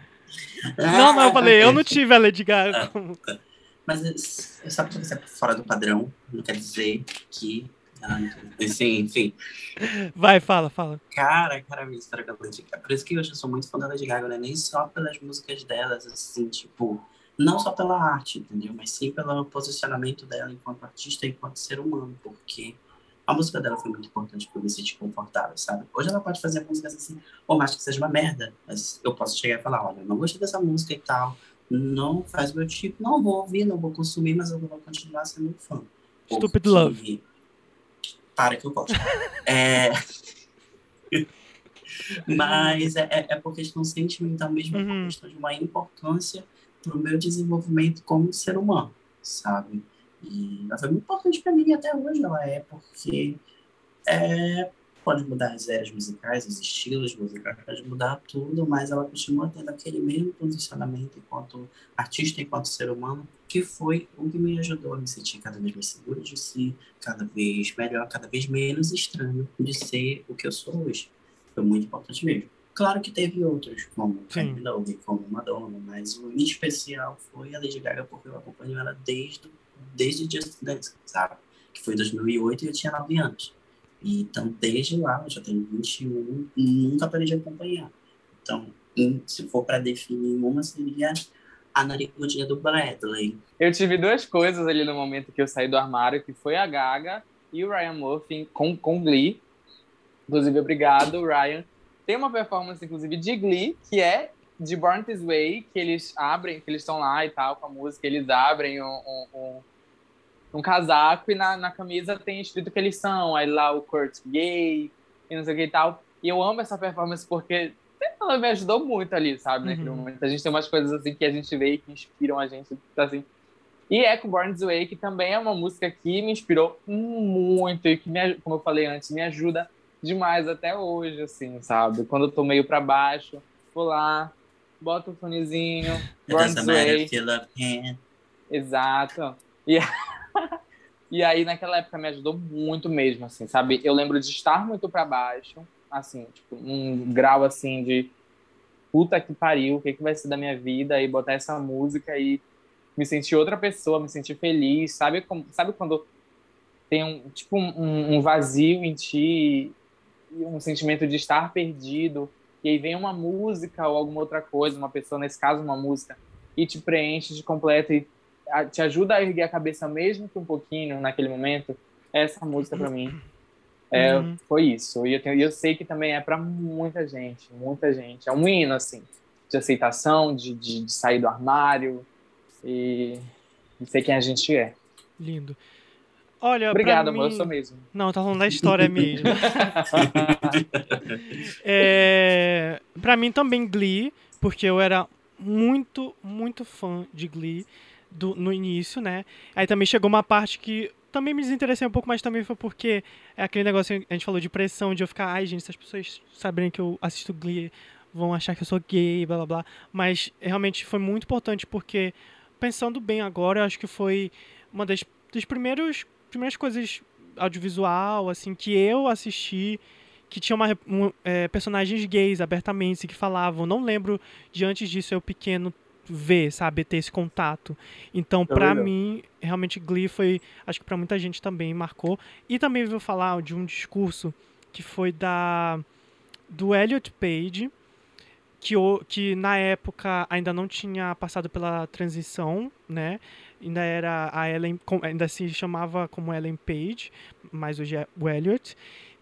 Speaker 1: Não, não, eu falei, eu não tive a Lady Gaga.
Speaker 3: Ah, mas sabe que você é fora do padrão, não quer dizer que Sim, enfim.
Speaker 1: Vai, fala, fala.
Speaker 3: Cara, cara, minha história com a Lady Gaga. Por isso que hoje eu sou muito fã da Lady Gaga, né? Nem só pelas músicas delas, assim, tipo, não só pela arte, entendeu? Mas sim pelo posicionamento dela enquanto artista e enquanto ser humano, porque a música dela foi muito importante para eu me sentir confortável, sabe? Hoje ela pode fazer músicas assim, por mais que seja uma merda, mas eu posso chegar e falar, olha, eu não gostei dessa música e tal, não faz meu tipo, não vou ouvir, não vou consumir, mas eu vou continuar sendo fã.
Speaker 1: Stupid Love
Speaker 3: para que eu gosto. é... [laughs] Mas é, é, é por questão sentimental mesmo, uhum. por questão de uma importância para o meu desenvolvimento como ser humano, sabe? E ela foi muito importante para mim até hoje, ela é, porque é, pode mudar as eras musicais, os estilos musicais, pode mudar tudo, mas ela continua tendo aquele mesmo posicionamento enquanto artista, enquanto ser humano, que foi o que me ajudou a me sentir cada vez mais seguro de si, cada vez melhor, cada vez menos estranho de ser o que eu sou hoje. Foi muito importante mesmo. Claro que teve outros, como Minogue, como Madonna, mas o em especial foi a Lady Gaga, porque eu acompanho ela desde, desde Just Dance, sabe? Que foi 2008 e eu tinha 9 anos. Então, desde lá, eu já tenho 21, nunca parei de acompanhar. Então, se for para definir uma, seria a narigudinha do Bradley.
Speaker 2: Eu tive duas coisas ali no momento que eu saí do armário, que foi a Gaga e o Ryan Murphy com, com Glee. Inclusive, obrigado, Ryan. Tem uma performance, inclusive, de Glee, que é de Born This Way, que eles abrem, que eles estão lá e tal, com a música, eles abrem um, um, um, casaco e na, na camisa tem escrito que eles são, aí lá o Kurt gay e não sei o que e tal. E eu amo essa performance porque ela me ajudou muito ali, sabe, naquele uhum. momento. A gente tem umas coisas assim que a gente vê e que inspiram a gente, assim. E Echo Born This Way, que também é uma música que me inspirou muito e que, me, como eu falei antes, me ajuda demais até hoje, assim, sabe? Quando eu tô meio pra baixo, vou lá, boto o fonezinho, [laughs] Born This Way. Exato. E, [laughs] e aí, naquela época, me ajudou muito mesmo, assim, sabe? Eu lembro de estar muito para baixo, assim, tipo, um grau, assim, de puta que pariu, o que, que vai ser da minha vida, e botar essa música e me sentir outra pessoa, me sentir feliz, sabe? Como, sabe quando tem um, tipo, um, um vazio em ti um sentimento de estar perdido, e aí vem uma música ou alguma outra coisa, uma pessoa, nesse caso, uma música, e te preenche de completo e te ajuda a erguer a cabeça mesmo que um pouquinho naquele momento, essa música para mim é, uhum. foi isso. E eu, tenho, eu sei que também é para muita gente, muita gente. É um hino, assim, de aceitação, de, de, de sair do armário e de ser quem a gente é.
Speaker 1: Lindo. Olha,
Speaker 2: Obrigado,
Speaker 1: mim...
Speaker 2: amor, eu sou mesmo.
Speaker 1: Não, tá falando da história mesmo. [laughs] é... Pra mim também Glee, porque eu era muito, muito fã de Glee do, no início, né? Aí também chegou uma parte que também me desinteressei um pouco, mas também foi porque é aquele negócio que a gente falou de pressão, de eu ficar, ai gente, se as pessoas saberem que eu assisto Glee, vão achar que eu sou gay, blá blá blá. Mas realmente foi muito importante porque, pensando bem agora, eu acho que foi uma das dos primeiros primeiras coisas audiovisual, assim, que eu assisti que tinha uma, um, é, personagens gays abertamente que falavam. Não lembro de antes disso eu pequeno ver, sabe, ter esse contato. Então, para mim, realmente Glee foi, acho que para muita gente também marcou. E também vou falar de um discurso que foi da do Elliot Page, que, que na época ainda não tinha passado pela transição, né? ainda era a Ellen, ainda se chamava como Ellen Page, mas hoje é o Elliot.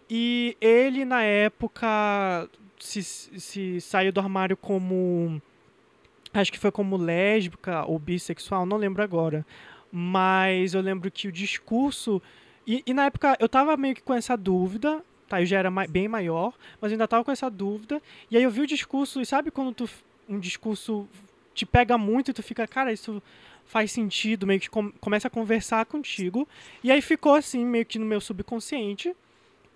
Speaker 1: E ele, na época, se, se saiu do armário como. Acho que foi como lésbica ou bissexual, não lembro agora. Mas eu lembro que o discurso. E, e na época eu tava meio que com essa dúvida, tá? Eu já era bem maior, mas ainda tava com essa dúvida. E aí eu vi o discurso, e sabe quando tu, um discurso te pega muito e tu fica, cara, isso faz sentido, meio que com, começa a conversar contigo. E aí ficou assim, meio que no meu subconsciente.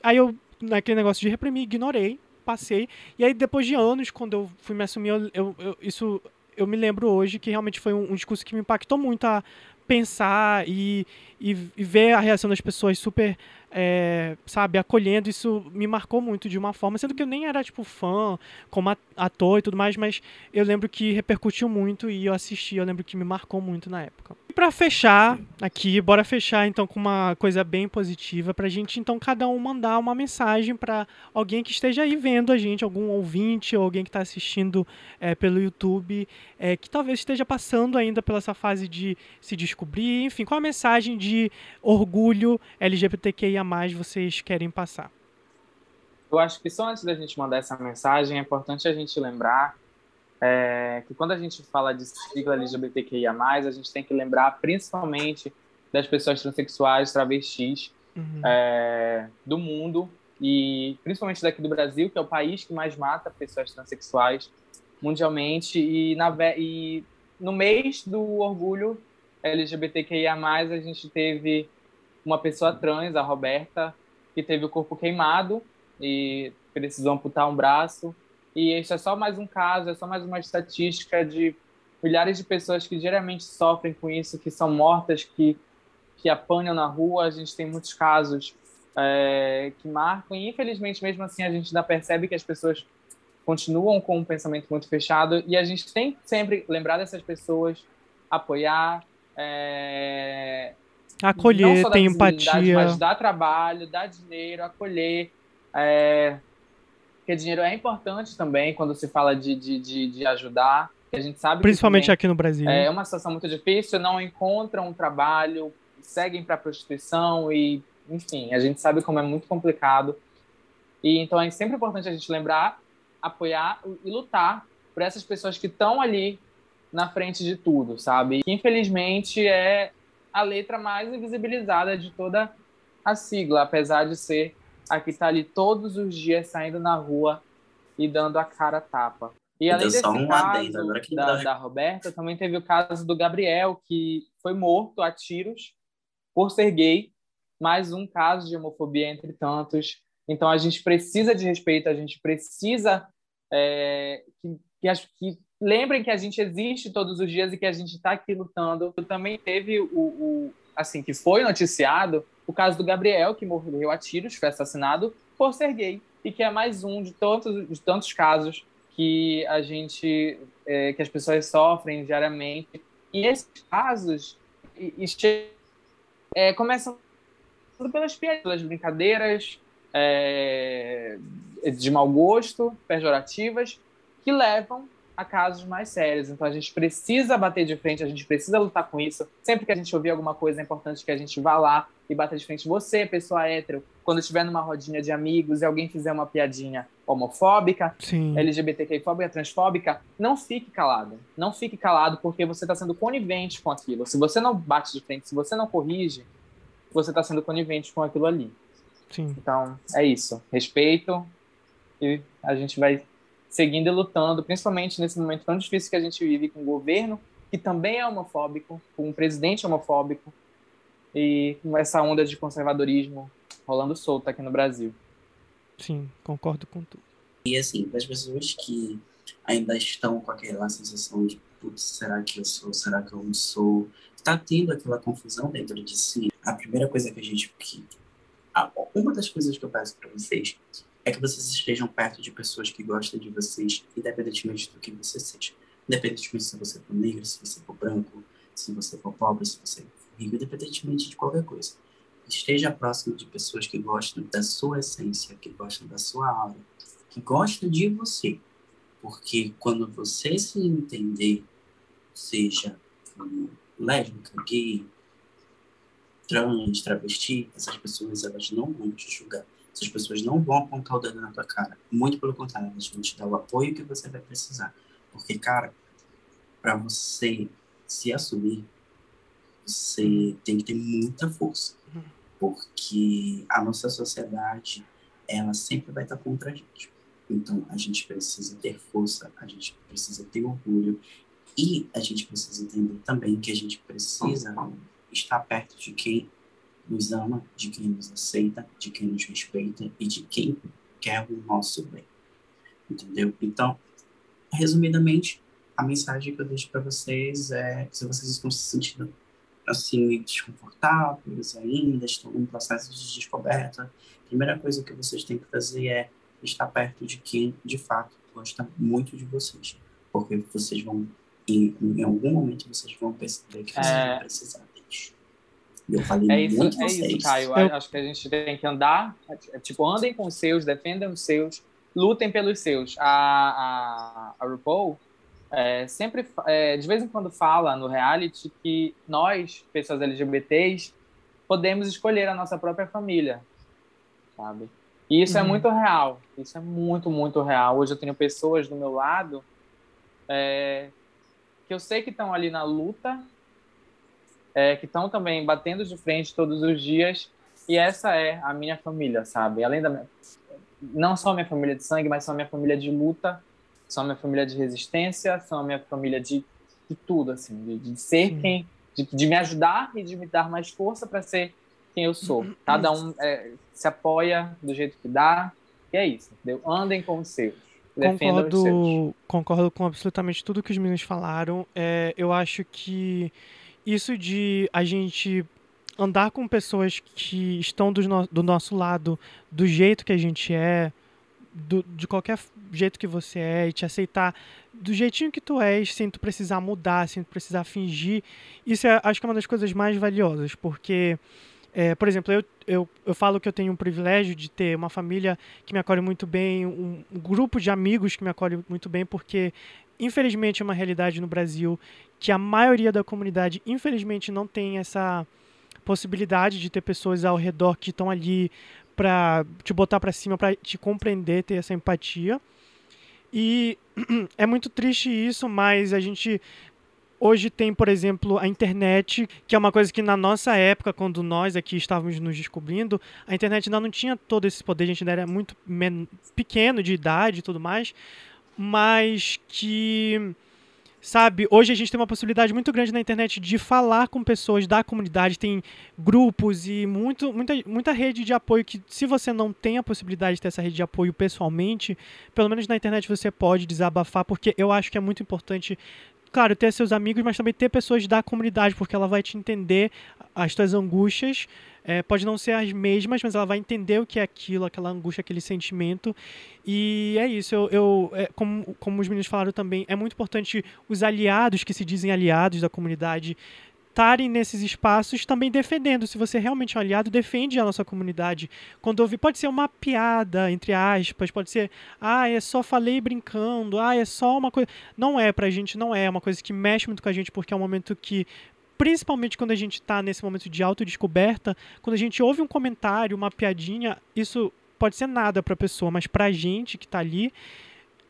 Speaker 1: Aí eu, naquele negócio de reprimir, ignorei, passei. E aí depois de anos, quando eu fui me assumir, eu, eu, eu isso eu me lembro hoje que realmente foi um, um discurso que me impactou muito a pensar e, e, e ver a reação das pessoas super é, sabe, acolhendo, isso me marcou muito de uma forma, sendo que eu nem era, tipo, fã, como ator e tudo mais, mas eu lembro que repercutiu muito e eu assisti, eu lembro que me marcou muito na época. E pra fechar aqui, bora fechar então com uma coisa bem positiva, pra gente então cada um mandar uma mensagem para alguém que esteja aí vendo a gente, algum ouvinte ou alguém que está assistindo é, pelo YouTube, é, que talvez esteja passando ainda pela essa fase de se descobrir, enfim, qual a mensagem de orgulho LGBTQIA vocês querem passar?
Speaker 2: Eu acho que só antes da gente mandar essa mensagem, é importante a gente lembrar é, que quando a gente fala de sigla LGBTQIA+, a gente tem que lembrar principalmente das pessoas transexuais, travestis uhum. é, do mundo e principalmente daqui do Brasil, que é o país que mais mata pessoas transexuais mundialmente e, na, e no mês do orgulho LGBTQIA+, a gente teve uma pessoa trans, a Roberta, que teve o corpo queimado e precisou amputar um braço. E isso é só mais um caso, é só mais uma estatística de milhares de pessoas que diariamente sofrem com isso, que são mortas, que, que apanham na rua. A gente tem muitos casos é, que marcam, e infelizmente, mesmo assim, a gente ainda percebe que as pessoas continuam com um pensamento muito fechado e a gente tem sempre lembrar dessas pessoas, apoiar, é...
Speaker 1: acolher, ter empatia,
Speaker 2: mas dar trabalho, dar dinheiro, acolher, é... porque dinheiro é importante também quando se fala de, de, de, de ajudar. A gente sabe
Speaker 1: principalmente aqui no Brasil
Speaker 2: é uma situação muito difícil, não encontram um trabalho, seguem para a prostituição e enfim, a gente sabe como é muito complicado. E então é sempre importante a gente lembrar, apoiar e lutar por essas pessoas que estão ali na frente de tudo, sabe? Que infelizmente é a letra mais invisibilizada de toda a sigla, apesar de ser a que está ali todos os dias saindo na rua e dando a cara tapa. E além desse um caso da, da Roberta, também teve o caso do Gabriel, que foi morto a tiros por ser gay mais um caso de homofobia entre tantos. Então a gente precisa de respeito, a gente precisa é, que, que, que, lembrem que a gente existe todos os dias e que a gente está aqui lutando. Também teve o, o, assim que foi noticiado o caso do Gabriel que morreu a tiros, foi assassinado por ser gay e que é mais um de tantos de tantos casos que a gente é, que as pessoas sofrem diariamente e esses casos e, e, é, começam pelas piadas, pelas brincadeiras é, de mau gosto, pejorativas, que levam a casos mais sérios. Então a gente precisa bater de frente, a gente precisa lutar com isso. Sempre que a gente ouvir alguma coisa, é importante que a gente vá lá e bata de frente. Você, pessoa hétero, quando estiver numa rodinha de amigos e alguém fizer uma piadinha homofóbica,
Speaker 1: Sim.
Speaker 2: LGBTQ-fóbica, transfóbica, não fique calado. Não fique calado porque você está sendo conivente com aquilo. Se você não bate de frente, se você não corrige, você está sendo conivente com aquilo ali.
Speaker 1: Sim.
Speaker 2: Então, é isso. Respeito e a gente vai seguindo e lutando, principalmente nesse momento tão difícil que a gente vive com o governo, que também é homofóbico, com um presidente homofóbico e com essa onda de conservadorismo rolando solta aqui no Brasil.
Speaker 1: Sim, concordo com tudo.
Speaker 3: E assim, para as pessoas que ainda estão com aquela sensação de putz, será que eu sou, será que eu não sou? Está tendo aquela confusão dentro de si a primeira coisa que a gente. Que, uma das coisas que eu peço para vocês é que vocês estejam perto de pessoas que gostam de vocês, independentemente do que você seja. Independentemente se você for negro, se você for branco, se você for pobre, se você for rico, independentemente de qualquer coisa. Esteja próximo de pessoas que gostam da sua essência, que gostam da sua aura, que gostam de você. Porque quando você se entender, seja lésbica, gay, trans, travesti, essas pessoas elas não vão te julgar. Essas pessoas não vão apontar o dedo na tua cara. Muito pelo contrário, elas vão te dar o apoio que você vai precisar. Porque, cara, para você se assumir, você tem que ter muita força. Porque a nossa sociedade, ela sempre vai estar contra a gente. Então, a gente precisa ter força, a gente precisa ter orgulho e a gente precisa entender também que a gente precisa estar perto de quem nos ama, de quem nos aceita, de quem nos respeita e de quem quer o nosso bem. Entendeu? Então, resumidamente, a mensagem que eu deixo para vocês é: se vocês estão se sentindo assim desconfortáveis ainda, estão num processo de descoberta, a primeira coisa que vocês têm que fazer é estar perto de quem de fato gosta muito de vocês, porque vocês vão em, em algum momento vocês vão perceber que vocês é... vão precisar eu falei
Speaker 2: é isso, muito é vocês. isso, Caio. Eu... Acho que a gente tem que andar, é, tipo, andem com os seus, defendam os seus, lutem pelos seus. A, a, a RuPaul é, sempre, é, de vez em quando, fala no reality que nós, pessoas LGBTs, podemos escolher a nossa própria família, sabe? E isso é uhum. é muito real. Isso é muito, muito real. Hoje eu tenho pessoas do meu lado é, que eu sei que estão ali na luta é, que estão também batendo de frente todos os dias. E essa é a minha família, sabe? Além da minha, não só a minha família de sangue, mas são a minha família de luta, são a minha família de resistência, são a minha família de, de tudo, assim, de, de ser quem, de, de, me ajudar e de me dar mais força para ser quem eu sou. [clears throat] Cada um é, se apoia do jeito que dá, e é isso, entendeu? Andem com os seus.
Speaker 1: Concordo,
Speaker 2: os seus.
Speaker 1: concordo com absolutamente tudo que os meninos falaram. É, eu acho que isso de a gente andar com pessoas que estão do, no, do nosso lado do jeito que a gente é, do, de qualquer jeito que você é e te aceitar do jeitinho que tu és, sem tu precisar mudar, sem tu precisar fingir. Isso é, acho que é uma das coisas mais valiosas, porque, é, por exemplo, eu, eu, eu falo que eu tenho um privilégio de ter uma família que me acolhe muito bem, um, um grupo de amigos que me acolhe muito bem, porque, infelizmente, é uma realidade no Brasil que a maioria da comunidade, infelizmente, não tem essa possibilidade de ter pessoas ao redor que estão ali para te botar para cima, para te compreender, ter essa empatia. E [clears throat] é muito triste isso, mas a gente hoje tem, por exemplo, a internet, que é uma coisa que na nossa época, quando nós aqui estávamos nos descobrindo, a internet ainda não tinha todo esse poder, a gente ainda era muito pequeno de idade e tudo mais, mas que sabe? Hoje a gente tem uma possibilidade muito grande na internet de falar com pessoas da comunidade, tem grupos e muito, muita, muita rede de apoio que, se você não tem a possibilidade de ter essa rede de apoio pessoalmente, pelo menos na internet você pode desabafar, porque eu acho que é muito importante claro, ter seus amigos, mas também ter pessoas da comunidade, porque ela vai te entender as tuas angústias é, pode não ser as mesmas, mas ela vai entender o que é aquilo, aquela angústia, aquele sentimento. E é isso. Eu, eu é, como, como os meninos falaram também, é muito importante os aliados que se dizem aliados da comunidade estarem nesses espaços também defendendo. Se você realmente é um aliado, defende a nossa comunidade. Quando ouvir, pode ser uma piada, entre aspas, pode ser, ah, é só falei brincando, ah, é só uma coisa. Não é pra gente, não é. É uma coisa que mexe muito com a gente, porque é um momento que principalmente quando a gente está nesse momento de autodescoberta, quando a gente ouve um comentário, uma piadinha, isso pode ser nada para a pessoa, mas para a gente que está ali,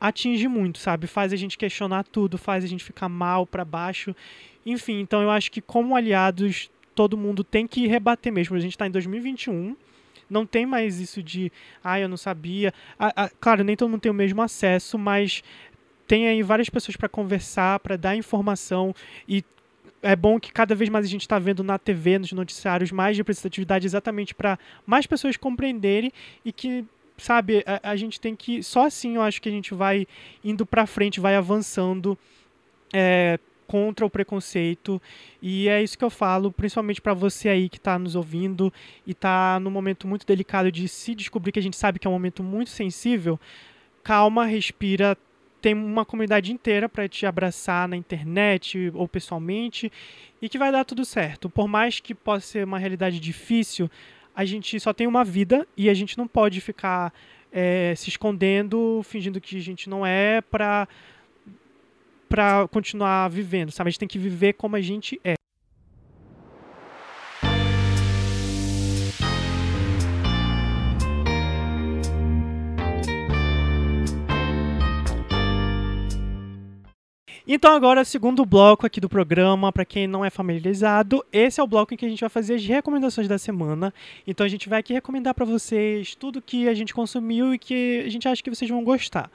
Speaker 1: atinge muito, sabe? Faz a gente questionar tudo, faz a gente ficar mal para baixo. Enfim, então eu acho que como aliados, todo mundo tem que rebater mesmo. A gente está em 2021, não tem mais isso de, ah, eu não sabia. Ah, ah, claro, nem todo mundo tem o mesmo acesso, mas tem aí várias pessoas para conversar, para dar informação e é bom que cada vez mais a gente está vendo na TV, nos noticiários, mais representatividade exatamente para mais pessoas compreenderem e que, sabe, a, a, gente tem que. Só assim eu acho que a gente vai indo para frente, vai avançando. É, contra o preconceito e é isso que eu falo, principalmente para você aí que está nos ouvindo e está num momento muito delicado de se descobrir que a gente sabe que é um momento muito sensível. Calma, respira, tem uma comunidade inteira para te abraçar na internet ou pessoalmente e que vai dar tudo certo. Por mais que possa ser uma realidade difícil, a gente só tem uma vida e a gente não pode ficar é, se escondendo, fingindo que a gente não é para para continuar vivendo, sabe? A gente tem que viver como a gente é. Então agora, segundo bloco aqui do programa, para quem não é familiarizado, esse é o bloco em que a gente vai fazer as recomendações da semana. Então a gente vai aqui recomendar para vocês tudo que a gente consumiu e que a gente acha que vocês vão gostar.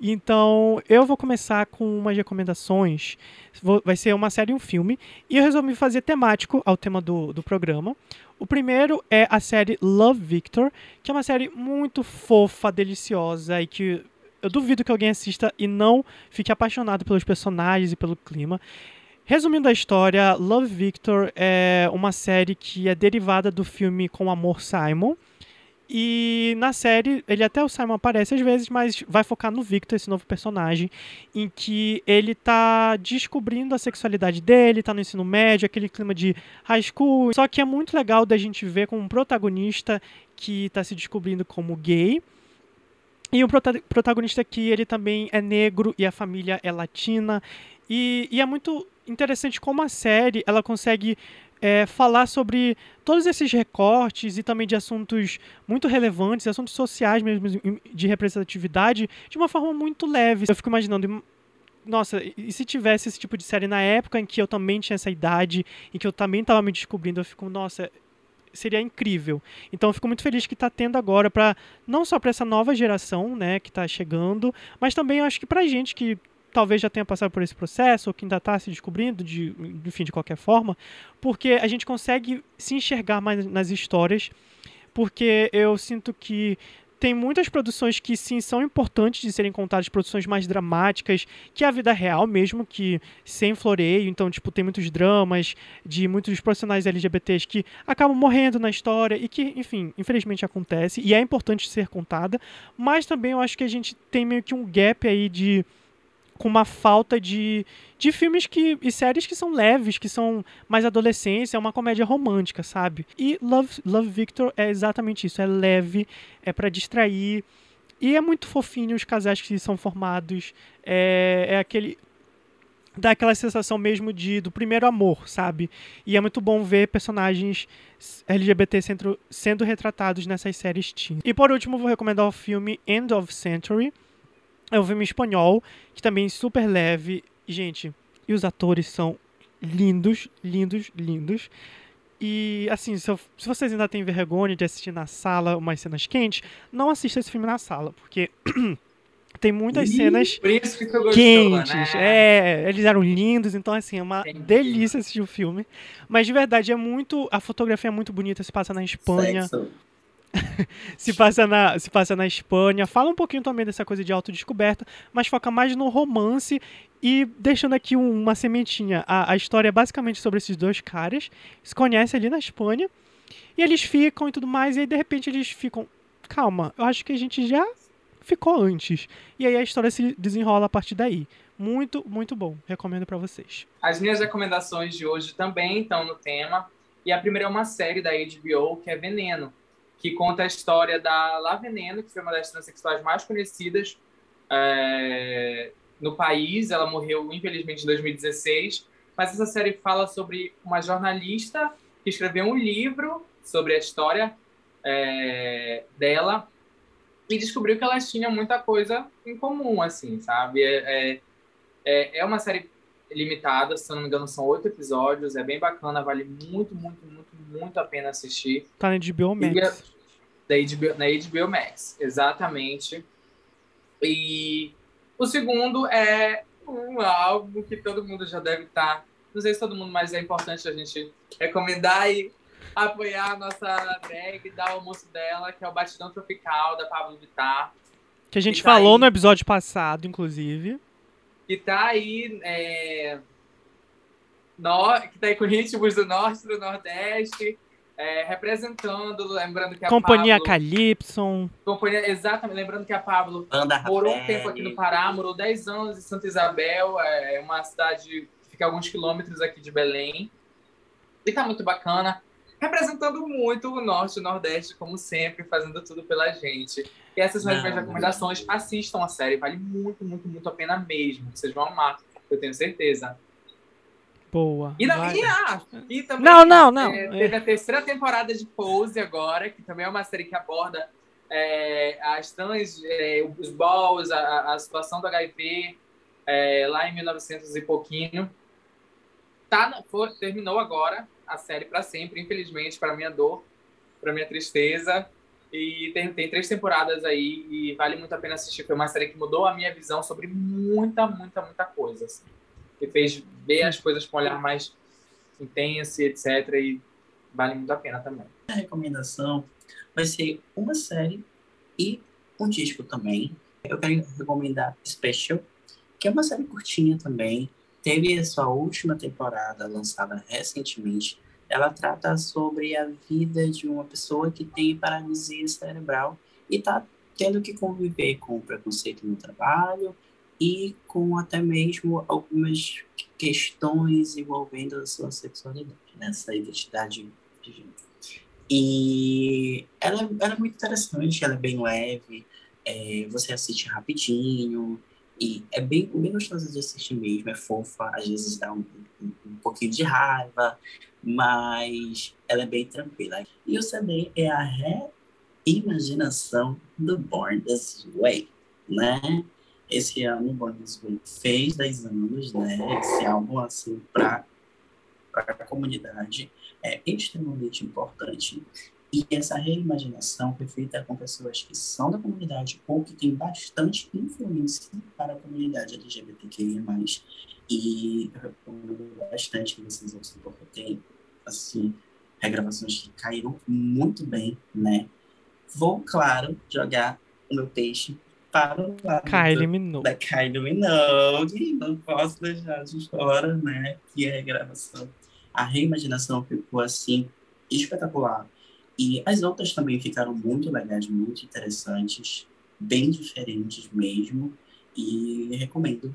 Speaker 1: Então eu vou começar com umas recomendações. vai ser uma série e um filme. E eu resolvi fazer temático ao tema do, do programa. O primeiro é a série Love Victor, que é uma série muito fofa, deliciosa e que eu duvido que alguém assista e não fique apaixonado pelos personagens e pelo clima. Resumindo a história, Love Victor é uma série que é derivada do filme Com Amor Simon. E na série, ele até o Simon aparece às vezes, mas vai focar no Victor, esse novo personagem, em que ele tá descobrindo a sexualidade dele, tá no ensino médio, aquele clima de high school. Só que é muito legal da gente ver como um protagonista que tá se descobrindo como gay e o protagonista aqui, ele também é negro e a família é latina. E, e é muito interessante como a série ela consegue é, falar sobre todos esses recortes e também de assuntos muito relevantes, assuntos sociais mesmo, de representatividade, de uma forma muito leve. Eu fico imaginando, nossa, e se tivesse esse tipo de série na época em que eu também tinha essa idade, em que eu também estava me descobrindo, eu fico, nossa, seria incrível. Então eu fico muito feliz que está tendo agora para não só para essa nova geração, né, que está chegando, mas também acho que para gente que talvez já tenha passado por esse processo ou que ainda está se descobrindo, de, enfim, de qualquer forma, porque a gente consegue se enxergar mais nas histórias, porque eu sinto que tem muitas produções que sim são importantes de serem contadas, produções mais dramáticas, que é a vida real mesmo, que sem floreio, então tipo tem muitos dramas de muitos profissionais LGBTs que acabam morrendo na história e que, enfim, infelizmente acontece e é importante ser contada, mas também eu acho que a gente tem meio que um gap aí de com uma falta de, de filmes que, e séries que são leves, que são mais adolescência, é uma comédia romântica, sabe? E Love, Love Victor é exatamente isso, é leve, é para distrair, e é muito fofinho os casais que são formados, é, é aquele dá aquela sensação mesmo de do primeiro amor, sabe? E é muito bom ver personagens LGBT sendo, sendo retratados nessas séries teen. E por último, vou recomendar o filme End of Century, é um filme espanhol, que também é super leve. Gente, e os atores são lindos, lindos, lindos. E, assim, se, eu, se, vocês ainda têm vergonha de assistir na sala umas cenas quentes, não assista esse filme na sala, porque [clears throat] tem muitas Ih, cenas gostou, quentes. Né? É, eles eram lindos, então, assim, é uma Entendi. delícia assistir o filme. Mas, de verdade, é muito... A fotografia é muito bonita, se passa na Espanha. Sexo. [laughs] se, passa na, se passa na Espanha. Fala um pouquinho também dessa coisa de autodescoberta, mas foca mais no romance e deixando aqui uma sementinha. A, a história é basicamente sobre esses dois caras, se conhecem ali na Espanha, e eles ficam e tudo mais, e aí de repente eles ficam. Calma, eu acho que a gente já ficou antes. E aí a história se desenrola a partir daí. Muito, muito bom. Recomendo para vocês.
Speaker 2: As minhas recomendações de hoje também estão no tema. E a primeira é uma série da HBO que é Veneno que conta a história da La Veneno, que foi uma das transexuais mais conhecidas é, no país. Ela morreu, infelizmente, em 2016. Mas essa série fala sobre uma jornalista que escreveu um livro sobre a história é, dela e descobriu que elas tinham muita coisa em comum, assim, sabe? É, é, é uma série limitada, se não me engano, são oito episódios, é bem bacana, vale muito, muito, muito, muito a pena assistir.
Speaker 1: Tá na HBO Max.
Speaker 2: Da HBO, na HBO Max, exatamente. E o segundo é um álbum que todo mundo já deve estar. Tá, não sei se todo mundo, mas é importante a gente recomendar e apoiar a nossa drag, dar o almoço dela, que é o Batidão Tropical, da Pablo Vittar.
Speaker 1: Que a gente que tá falou aí, no episódio passado, inclusive.
Speaker 2: Que tá aí. É, no, que tá aí com [laughs] ritmos do norte e do nordeste é, representando, lembrando que a
Speaker 1: Companhia
Speaker 2: Pablo,
Speaker 1: Calypso.
Speaker 2: Companhia, exatamente, lembrando que a Pablo morou um tempo aqui no Pará, morou 10 anos em Santa Isabel, é uma cidade que fica a alguns quilômetros aqui de Belém. E tá muito bacana, representando muito o Norte e o Nordeste, como sempre, fazendo tudo pela gente. E essas são as minhas recomendações. Assistam a série, vale muito, muito, muito a pena mesmo. Vocês vão amar, eu tenho certeza.
Speaker 1: Boa.
Speaker 2: E, e, ah, e também,
Speaker 1: não, não, não. É,
Speaker 2: teve a terceira temporada de Pose agora, que também é uma série que aborda é, as trans, é, os balls, a, a, situação do HIV lá em 1900 e pouquinho. Tá, foi, terminou agora a série para sempre, infelizmente, para minha dor, para minha tristeza. E tem, tem três temporadas aí e vale muito a pena assistir. Foi uma série que mudou a minha visão sobre muita, muita, muita coisa. Assim que fez ver as coisas com um olhar mais intenso, etc. E vale muito a pena também.
Speaker 3: A recomendação vai ser uma série e um disco também. Eu quero recomendar Special, que é uma série curtinha também. Teve a sua última temporada lançada recentemente. Ela trata sobre a vida de uma pessoa que tem paralisia cerebral e está tendo que conviver com o preconceito no trabalho e com até mesmo algumas questões envolvendo a sua sexualidade, né? identidade de gênero. E ela, ela, é muito interessante, ela é bem leve, é, você assiste rapidinho, e é bem, bem gostosa de assistir mesmo, é fofa, às vezes dá um, um, um pouquinho de raiva, mas ela é bem tranquila. E o CD é a reimaginação do Born This Way, né? Esse ano o Bones fez 10 anos, né? Esse álbum, assim, para a comunidade é extremamente importante. E essa reimaginação foi feita com pessoas que são da comunidade ou que têm bastante influência para a comunidade LGBTQIA+. E eu recomendo bastante que vocês ouçam, porque tem, assim, regravações que caíram muito bem, né? vou, claro, jogar o meu peixe para lado
Speaker 1: Kylie Minogue.
Speaker 3: da Kylie Minogue. Não posso deixar de fora, né? Que é a gravação. A reimaginação ficou assim espetacular. E as outras também ficaram muito legais, muito interessantes, bem diferentes mesmo. E recomendo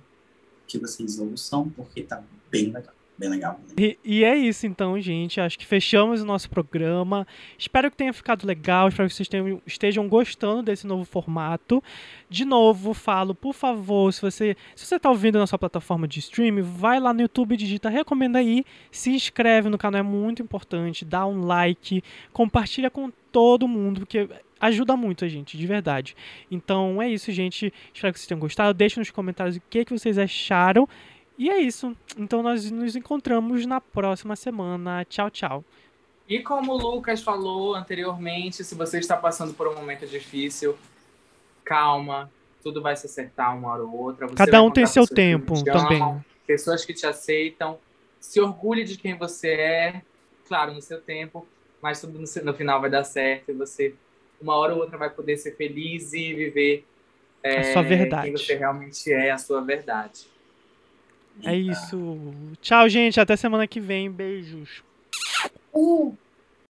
Speaker 3: que vocês ouçam, porque tá bem legal bem legal.
Speaker 1: E, e, é isso então, gente. Acho que fechamos o nosso programa. Espero que tenha ficado legal. Espero que vocês tenham, estejam gostando desse novo formato. De novo, falo, por favor, se você se você está ouvindo na sua plataforma de streaming, vai lá no YouTube, digita recomenda aí, se inscreve no canal, é muito importante, dá um like, compartilha com todo mundo, porque ajuda muito a gente, de verdade. Então é isso, gente. Espero que vocês tenham gostado. Deixe nos comentários o que, que vocês acharam. E é isso. Então nós nos encontramos na próxima semana. Tchau, tchau.
Speaker 2: E como o Lucas falou anteriormente, se você está passando por um momento difícil, calma, tudo vai se acertar uma hora ou outra. Você
Speaker 1: Cada um tem seu tempo também. Amam,
Speaker 2: pessoas que te aceitam. Se orgulhe de quem você é, claro, no seu tempo, mas tudo no, no final vai dar certo e você, uma hora ou outra, vai poder ser feliz e viver
Speaker 1: é, a sua verdade.
Speaker 2: quem você realmente é, a sua verdade.
Speaker 1: É isso. Tchau, gente. Até semana que vem. Beijos.
Speaker 3: Uh.